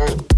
Thank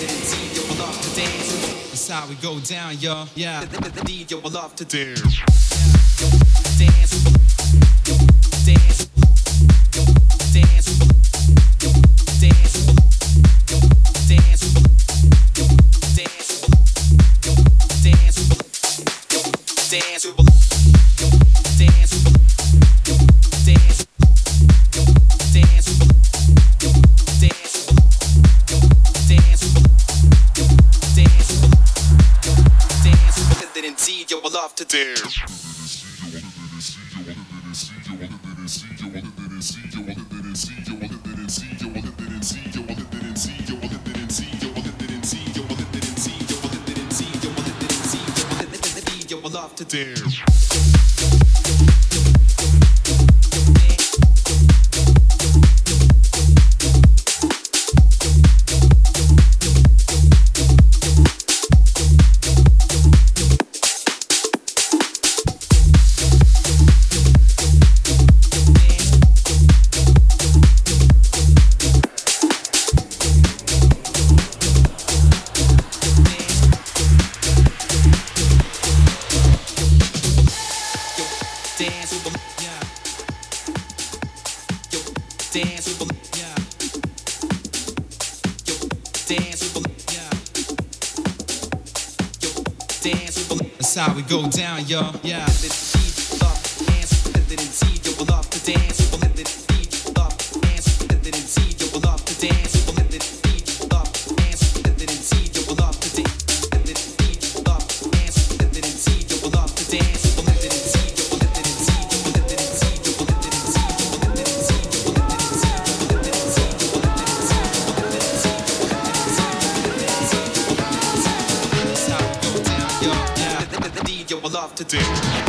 Indeed, love to dance. That's how we go down, y'all. Yeah. Indeed, you will love to dance. Damn. go down, y'all. Yeah. to do.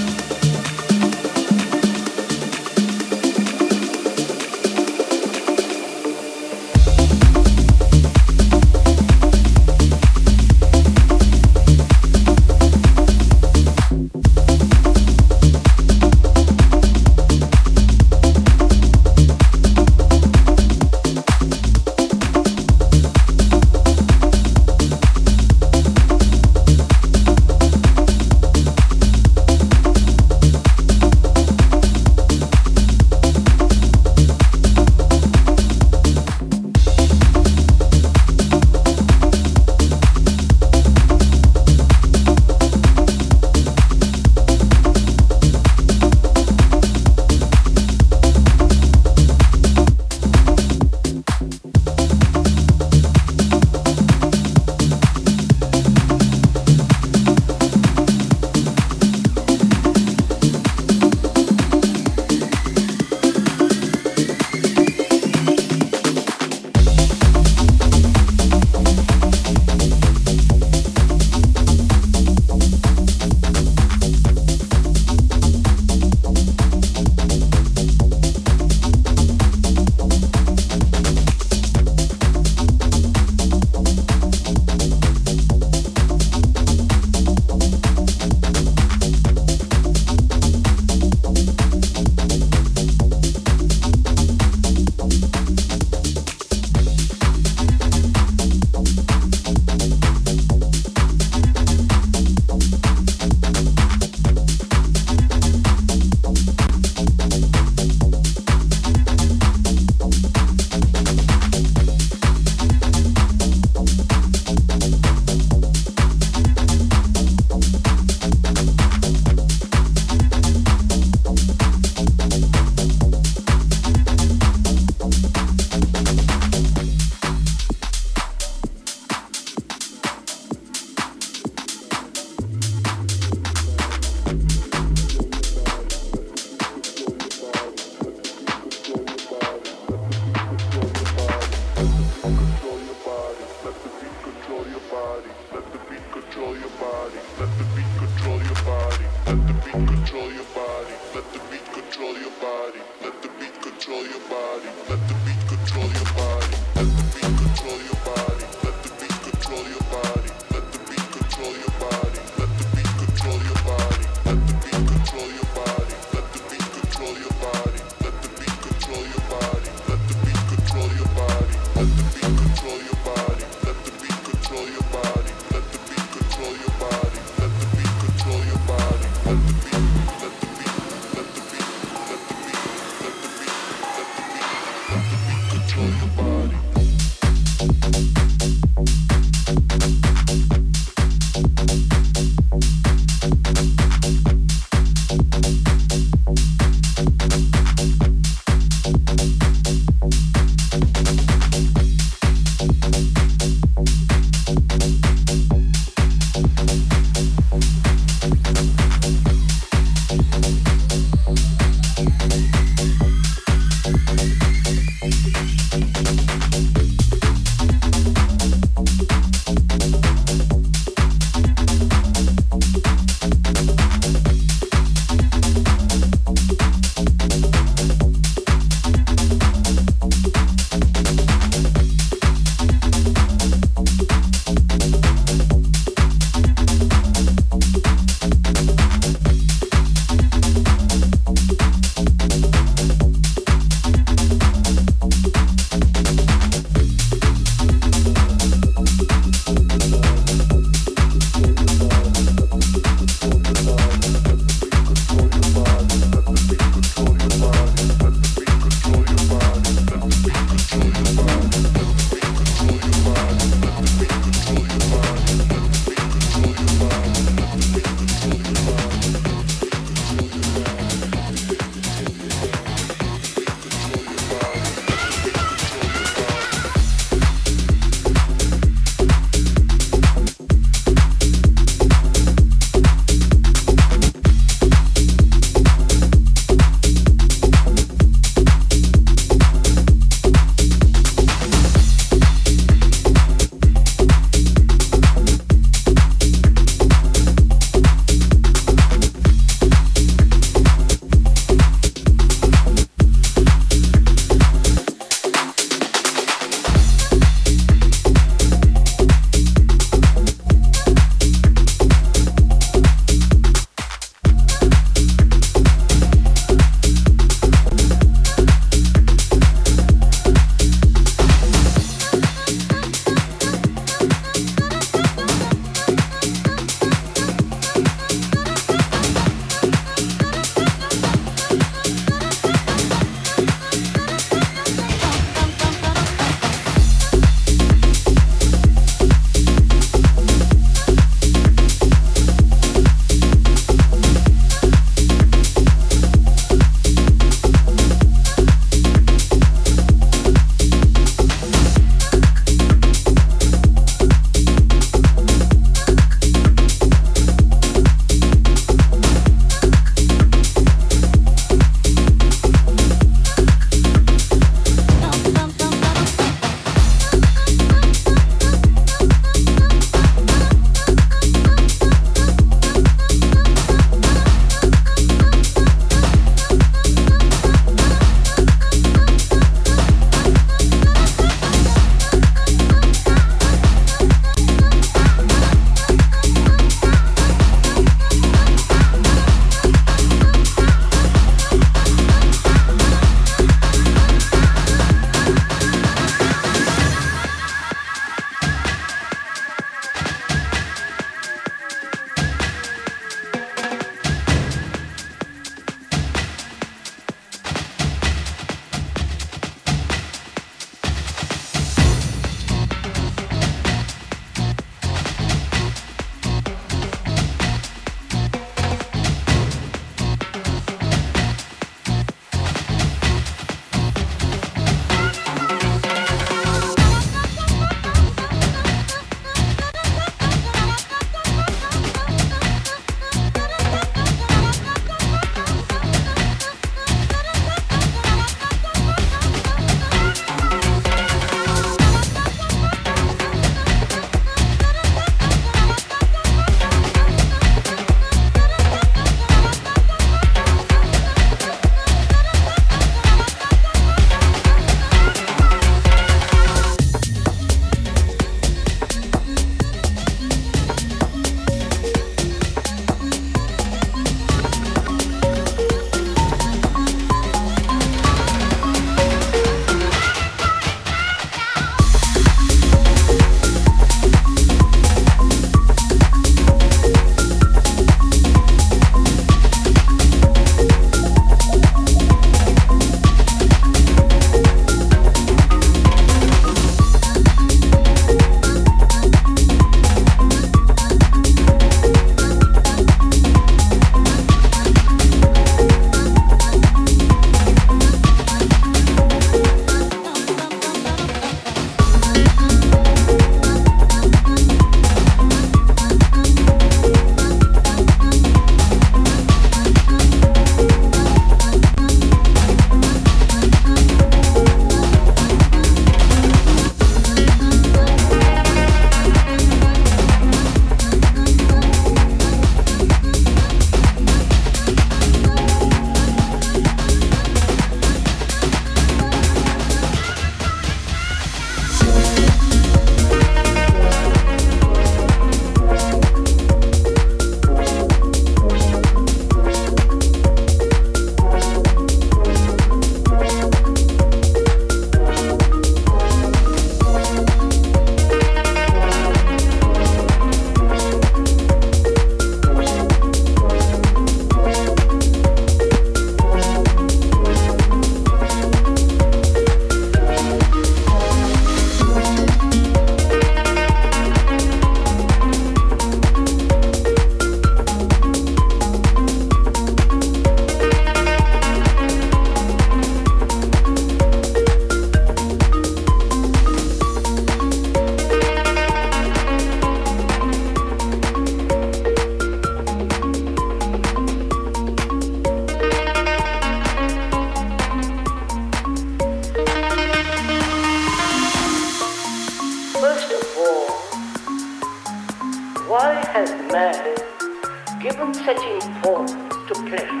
Searching for to pleasure.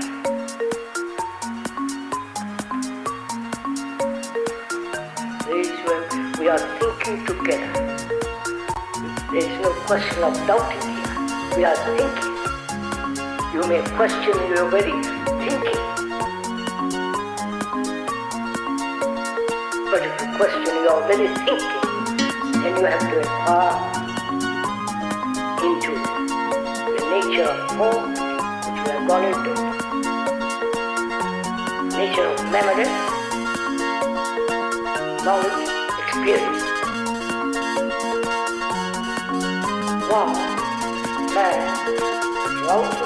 There is when we are thinking together. There is no question of doubting here. We are thinking. You may question your very thinking. But if you question your very thinking, then you have to inquire into the nature of form which we have gone into, nature of memory, knowledge, experience. Wow, man, throughout the